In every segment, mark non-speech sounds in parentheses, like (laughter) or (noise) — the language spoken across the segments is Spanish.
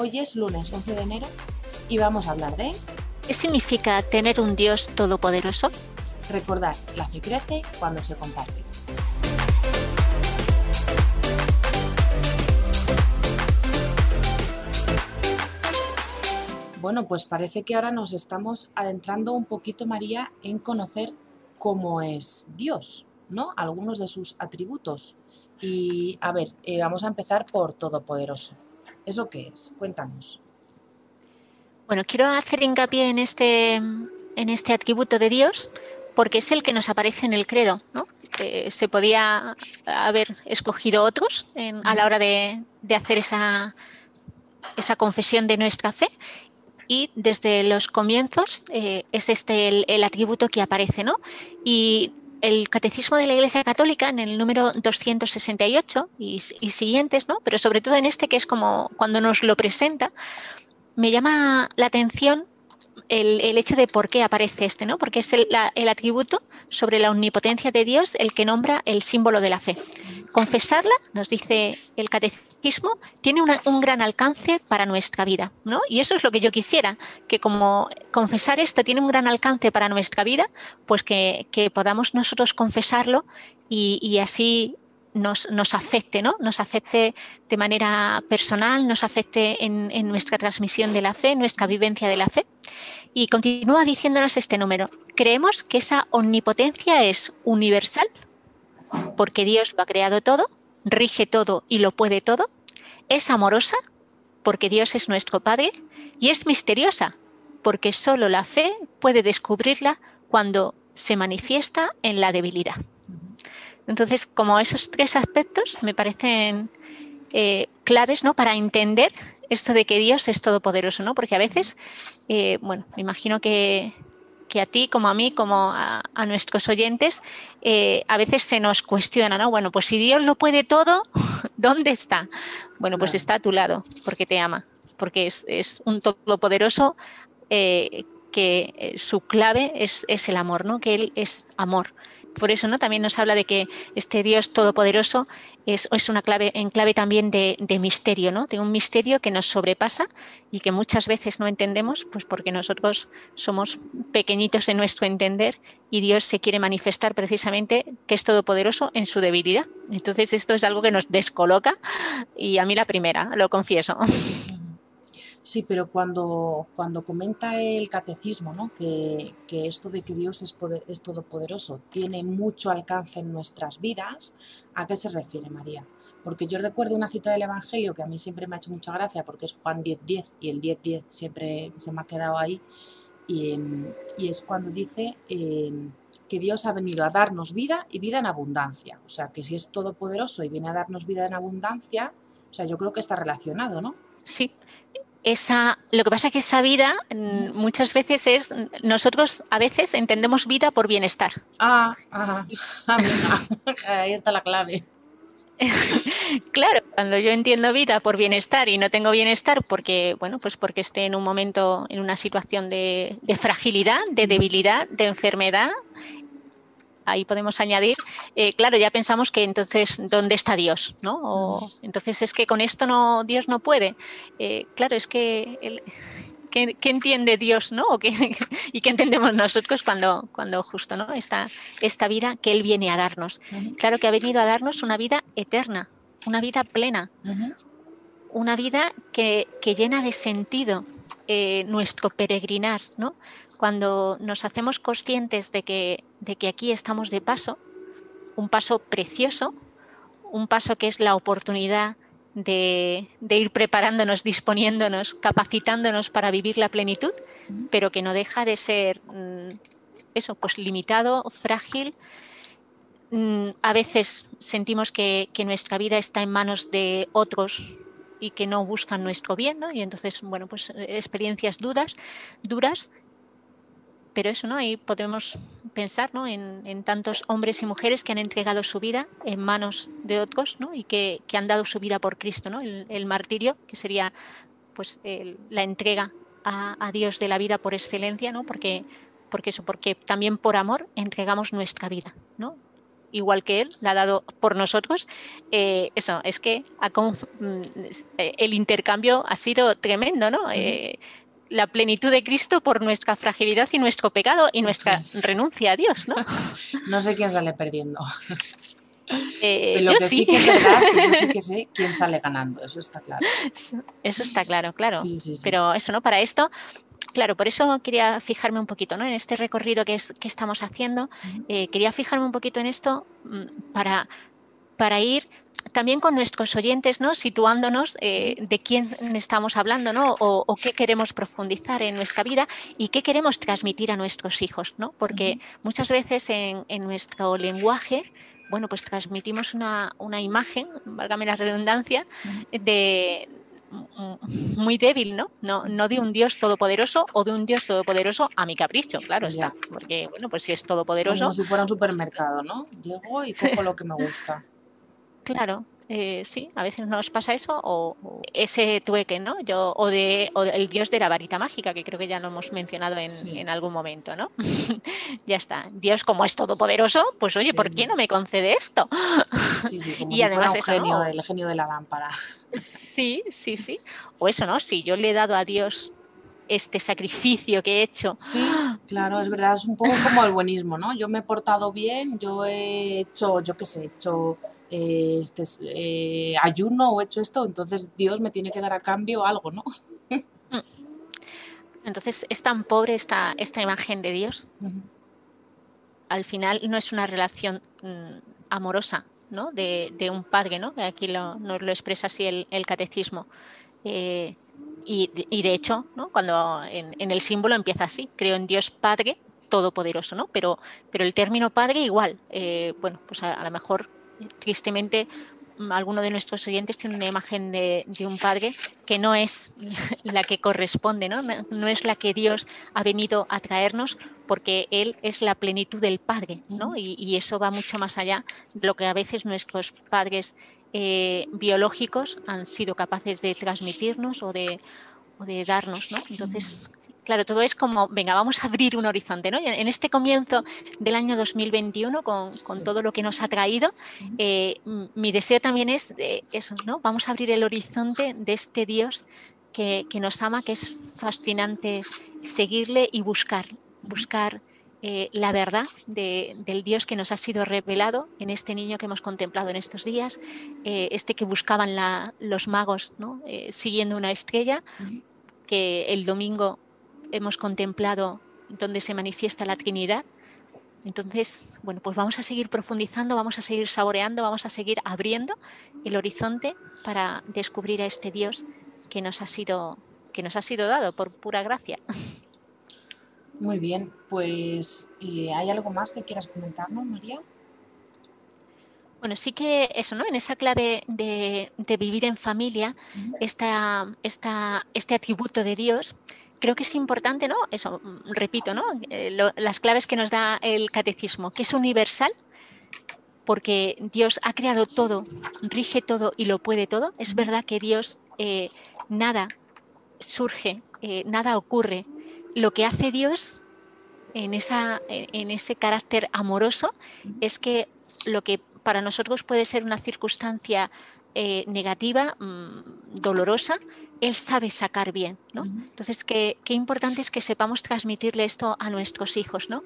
Hoy es lunes 11 de enero y vamos a hablar de... ¿Qué significa tener un Dios todopoderoso? Recordar, la fe crece cuando se comparte. Bueno, pues parece que ahora nos estamos adentrando un poquito, María, en conocer cómo es Dios, ¿no? Algunos de sus atributos. Y a ver, eh, vamos a empezar por Todopoderoso. ¿Eso qué es? Cuéntanos. Bueno, quiero hacer hincapié en este, en este atributo de Dios porque es el que nos aparece en el credo. ¿no? se podía haber escogido otros a la hora de, hacer esa, esa, confesión de nuestra fe. Y desde los comienzos eh, es este el, atributo que aparece. ¿no? Y el Catecismo de la Iglesia Católica, en el número 268 y, y, siguientes, ¿no? pero sobre todo en este que es como cuando nos lo presenta, me llama la atención el, hecho de por qué aparece este, ¿no? Porque es el, atributo sobre la omnipotencia de Dios el que nombra el símbolo de la fe. Confesarla, nos dice el catecismo, tiene un gran alcance para nuestra vida, ¿no? Y eso es lo que yo quisiera, que como confesar esto tiene un gran alcance para nuestra vida, pues que, podamos nosotros confesarlo y, así nos, afecte, ¿no? Nos afecte de manera personal, nos afecte en, en, nuestra transmisión de la fe, nuestra vivencia de la fe. Y continúa diciéndonos este número. Creemos que esa omnipotencia es universal, porque Dios lo ha creado todo, rige todo y lo puede todo. Es amorosa, porque Dios es nuestro Padre. Y es misteriosa, porque solo la fe puede descubrirla cuando se manifiesta en la debilidad. Entonces, como esos tres aspectos me parecen eh, claves ¿no? para entender esto de que Dios es todopoderoso, ¿no? Porque a veces, eh, bueno, me imagino que, a ti, como a mí, como a, nuestros oyentes, eh, a veces se nos cuestiona, ¿no? Bueno, pues si Dios lo puede todo, (laughs) ¿dónde está? Bueno, pues está a tu lado, porque te ama, porque es, un todopoderoso que su clave es, es, el amor, ¿no? Que Él es amor por eso ¿no? también nos habla de que este Dios todopoderoso es, es una clave, en clave también de, misterio, ¿no? de un misterio que nos sobrepasa y que muchas veces no entendemos, pues porque nosotros somos pequeñitos en nuestro entender y Dios se quiere manifestar precisamente que es todopoderoso en su debilidad. Entonces esto es algo que nos descoloca y a mí la primera, lo confieso. (laughs) Sí, pero cuando, cuando comenta el catecismo ¿no? que, esto de que Dios es, poder, es todopoderoso tiene mucho alcance en nuestras vidas, ¿a qué se refiere María? Porque yo recuerdo una cita del Evangelio que a mí siempre me ha hecho mucha gracia porque es Juan 10.10 10, y el 10.10 siempre se me ha quedado ahí y, es cuando dice em, que Dios ha venido a darnos vida y vida en abundancia. O sea, que si es todopoderoso y viene a darnos vida en abundancia, o sea, yo creo que está relacionado, ¿no? Sí, esa, lo que pasa es que esa vida mm, muchas veces es, nosotros a veces entendemos vida por bienestar. Ah, ah, (laughs) (laughs) ahí está la clave. (laughs) claro, cuando yo entiendo vida por bienestar y no tengo bienestar porque, bueno, pues porque esté en un momento, en una situación de, de fragilidad, de debilidad, de enfermedad, ahí podemos añadir, eh, claro, ya pensamos que entonces, ¿dónde está Dios? ¿no? entonces es que con esto no, Dios no puede. Eh, claro, es que... ¿Qué, entiende Dios, ¿no? (laughs) ¿Y qué entendemos nosotros cuando, cuando justo, ¿no? Esta, esta vida que Él viene a darnos. Claro que ha venido a darnos una vida eterna, una vida plena, una vida que, que, llena de sentido, eh, nuestro peregrinar, ¿no? Cuando nos hacemos conscientes de que, de que aquí estamos de paso, un paso precioso, un paso que es la oportunidad de, ir preparándonos, disponiéndonos, capacitándonos para vivir la plenitud, pero que no deja de ser mm, eso, pues limitado, frágil. Mm, a veces sentimos que, que nuestra vida está en manos de otros y que no buscan nuestro bien, ¿no? Y entonces, bueno, pues experiencias duras, duras, pero eso, ¿no? Ahí podemos pensar ¿no? en, tantos hombres y mujeres que han entregado su vida en manos de otros ¿no? y que, han dado su vida por Cristo, ¿no? el, martirio, que sería pues, la entrega a, Dios de la vida por excelencia, ¿no? porque, porque, eso, porque también por amor entregamos nuestra vida. ¿no? Igual que Él, la ha dado por nosotros. Eh, eso, es que mm, el intercambio ha sido tremendo, ¿no? la plenitud de Cristo por nuestra fragilidad y nuestro pecado y nuestra renuncia a Dios, ¿no? (laughs) no sé quién sale perdiendo. (laughs) Eh, lo que sí. que es verdad, (laughs) yo sí que sé quién sale ganando, eso está claro. Eso está claro, claro. Pero eso, ¿no? Para esto, claro, por eso quería fijarme un poquito, ¿no? En este recorrido que, es, que estamos haciendo, eh, quería fijarme un poquito en esto mm, para, para ir también con nuestros oyentes, ¿no? situándonos eh, de quién estamos hablando ¿no? O, qué queremos profundizar en nuestra vida y qué queremos transmitir a nuestros hijos, ¿no? porque muchas veces en, nuestro lenguaje bueno, pues transmitimos una, imagen, válgame la redundancia, de muy débil, ¿no? ¿no? No de un Dios todopoderoso o de un Dios todopoderoso a mi capricho, claro está. Porque, bueno, pues si es todopoderoso. Como si fuera un supermercado, ¿no? Llego y cojo lo que me gusta. Claro, eh, sí, a veces nos pasa eso, o, ese tueque, ¿no? Yo, o, de, el dios de la varita mágica, que creo que ya lo hemos mencionado en, algún momento, ¿no? (laughs) ya está. Dios, como es todopoderoso, pues oye, ¿por qué no me concede esto? Sí, sí, (laughs) como y además genio, el genio de la lámpara. Sí, sí, sí. O eso, ¿no? Si yo le he dado a Dios este sacrificio que he hecho. Sí, (gasps) claro, es verdad, es un poco como el buenismo, ¿no? Yo me he portado bien, yo he hecho, yo qué sé, he hecho eh, este, eh, ayuno o hecho esto, entonces Dios me tiene que dar a cambio algo, ¿no? Entonces es tan pobre esta, esta imagen de Dios. Al final no es una relación mm, amorosa ¿no? de, un padre, ¿no? aquí lo, nos lo expresa así el, catecismo. Eh, y, de hecho, ¿no? cuando en, el símbolo empieza así, creo en Dios Padre Todopoderoso, ¿no? pero, pero el término Padre igual, bueno, pues a, lo mejor tristemente alguno de nuestros oyentes tiene una imagen de, un padre que no es (laughs) la que corresponde, ¿no? ¿no? es la que Dios ha venido a traernos, porque Él es la plenitud del Padre, ¿no? y, eso va mucho más allá de lo que a veces nuestros padres eh, biológicos han sido capaces de transmitirnos o de, o de darnos. ¿no? Entonces, Claro, todo es como, venga, vamos a abrir un horizonte, ¿no? En este comienzo del año 2021, con, todo lo que nos ha traído, eh, mi deseo también es eso, ¿no? Vamos a abrir el horizonte de este Dios que, nos ama, que es fascinante seguirle y buscar, buscar eh, la verdad del Dios que nos ha sido revelado en este niño que hemos contemplado en estos días, eh, este que buscaban los magos, ¿no? siguiendo una estrella, que el domingo hemos contemplado donde se manifiesta la Trinidad. Entonces, bueno, pues vamos a seguir profundizando, vamos a seguir saboreando, vamos a seguir abriendo el horizonte para descubrir a este Dios que nos ha sido, que nos ha sido dado por pura gracia. Muy bien, pues ¿hay algo más que quieras comentarnos, María? Bueno, sí que eso, ¿no? En esa clave de, vivir en familia, esta, este atributo de Dios creo que es importante, ¿no? Eso, repito, ¿no? Eh, las claves que nos da el catecismo, que es universal, porque Dios ha creado todo, rige todo y lo puede todo. Es verdad que Dios eh, nada surge, eh, nada ocurre. Lo que hace Dios en, esa, en ese carácter amoroso es que lo que para nosotros puede ser una circunstancia negativa, mm, dolorosa, él sabe sacar bien, ¿no? Entonces, qué, importante es que sepamos transmitirle esto a nuestros hijos, ¿no?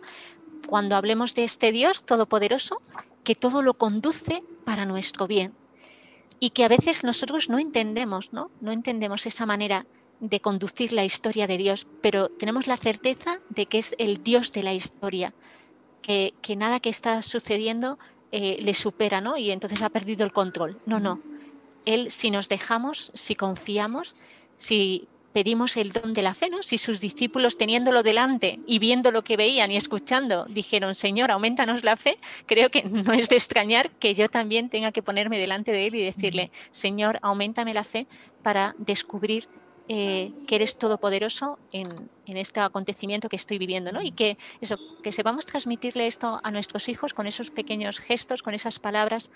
Cuando hablemos de este Dios todopoderoso, que todo lo conduce para nuestro bien y que a veces nosotros no entendemos, ¿no? No entendemos esa manera de conducir la historia de Dios, pero tenemos la certeza de que es el Dios de la historia, que, nada que está sucediendo eh, le supera, ¿no? Y entonces ha perdido el control. No, no, él, si nos dejamos, si confiamos, si pedimos el don de la fe, ¿no? Si sus discípulos teniéndolo delante y viendo lo que veían y escuchando dijeron, Señor, aumentanos la fe, creo que no es de extrañar que yo también tenga que ponerme delante de Él y decirle, Señor, aumentame la fe para descubrir eh, que eres todopoderoso en, en, este acontecimiento que estoy viviendo, ¿no? Y que eso, que sepamos transmitirle esto a nuestros hijos con esos pequeños gestos, con esas palabras,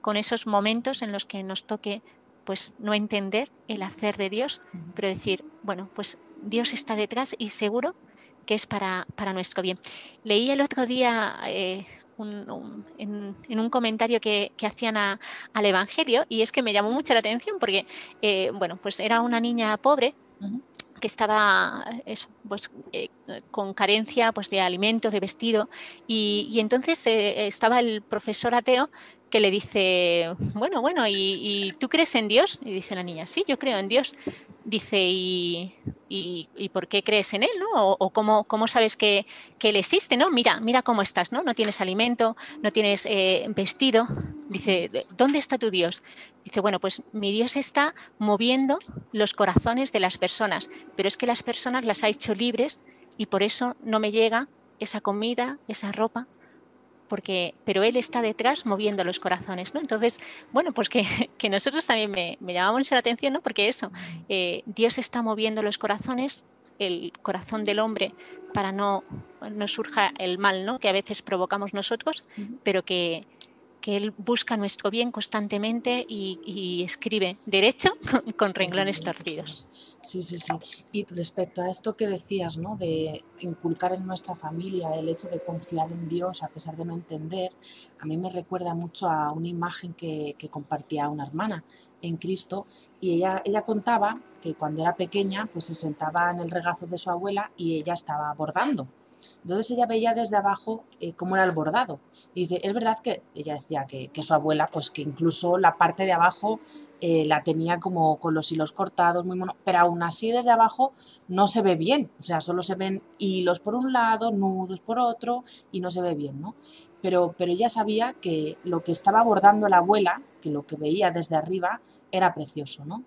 con esos momentos en los que nos toque pues no entender el hacer de Dios, pero decir, bueno, pues Dios está detrás y seguro que es para, para nuestro bien. Leí el otro día eh, en, un comentario que, hacían al Evangelio y es que me llamó mucho la atención porque, eh, bueno, pues era una niña pobre. que estaba pues, eh, con carencia pues, de alimentos, de vestido, y, entonces estaba el profesor ateo que le dice, bueno, bueno, ¿y, tú crees en Dios? Y dice la niña, sí, yo creo en Dios. Dice, ¿y, y, por qué crees en Él? ¿no? ¿O, cómo, cómo, sabes que, que, Él existe? ¿no? Mira, mira cómo estás, ¿no? No tienes alimento, no tienes eh, vestido. Dice, ¿dónde está tu Dios? Dice, bueno, pues mi Dios está moviendo los corazones de las personas, pero es que las personas las ha hecho libres y por eso no me llega esa comida, esa ropa, porque, pero Él está detrás moviendo los corazones, ¿no? Entonces, bueno, pues (laughs) que, nosotros también me, me llamaba mucho la atención, ¿no? Porque eso, eh, Dios está moviendo los corazones, el corazón del hombre, para no, no surja el mal, ¿no? Que a veces provocamos nosotros, pero que, que Él busca nuestro bien constantemente y, escribe derecho con, renglones torcidos. Sí, sí, sí. Y respecto a esto que decías, ¿no? De inculcar en nuestra familia el hecho de confiar en Dios a pesar de no entender, a mí me recuerda mucho a una imagen que, que compartía una hermana en Cristo y ella, ella contaba que cuando era pequeña pues se sentaba en el regazo de su abuela y ella estaba bordando entonces ella veía desde abajo eh, cómo era el bordado. Y dice, es verdad que ella decía que, su abuela, pues que incluso la parte de abajo eh, la tenía como con los hilos cortados, muy mono, pero aún así desde abajo no se ve bien. O sea, solo se ven hilos por un lado, nudos por otro y no se ve bien, ¿no? Pero, pero ella sabía que lo que estaba bordando la abuela, que lo que veía desde arriba, era precioso, ¿no?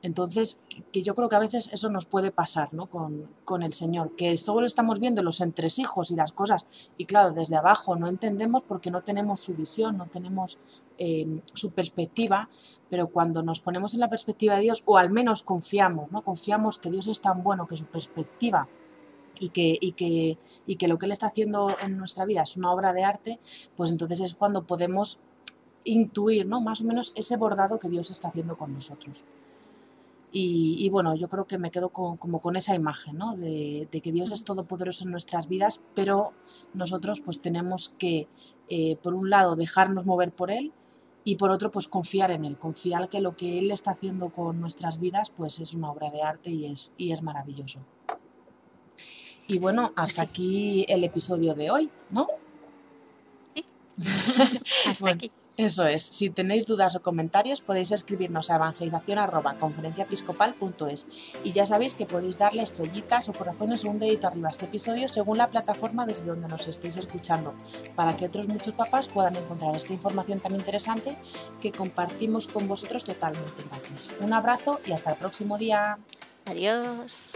Entonces, que yo creo que a veces eso nos puede pasar ¿no? con, el Señor, que solo estamos viendo los entresijos y las cosas, y claro, desde abajo no entendemos porque no tenemos su visión, no tenemos em, su perspectiva, pero cuando nos ponemos en la perspectiva de Dios, o al menos confiamos, ¿no? confiamos que Dios es tan bueno que su perspectiva y que, y, que, y que lo que Él está haciendo en nuestra vida es una obra de arte, pues entonces es cuando podemos intuir ¿no? más o menos ese bordado que Dios está haciendo con nosotros. Y, bueno, yo creo que me quedo como con esa imagen, ¿no? De, que Dios es todopoderoso en nuestras vidas, pero nosotros pues tenemos que, eh, por un lado, dejarnos mover por Él y por otro, pues confiar en Él, confiar que lo que Él está haciendo con nuestras vidas pues es una obra de arte y es, y es maravilloso. Y bueno, hasta aquí el episodio de hoy, ¿no? Sí. (laughs) hasta aquí. Eso es. Si tenéis dudas o comentarios podéis escribirnos a evangelización.conferenciaepiscopal.es y ya sabéis que podéis darle estrellitas o corazones o un dedito arriba a este episodio según la plataforma desde donde nos estéis escuchando para que otros muchos papás puedan encontrar esta información tan interesante que compartimos con vosotros totalmente gratis. Un abrazo y hasta el próximo día. Adiós.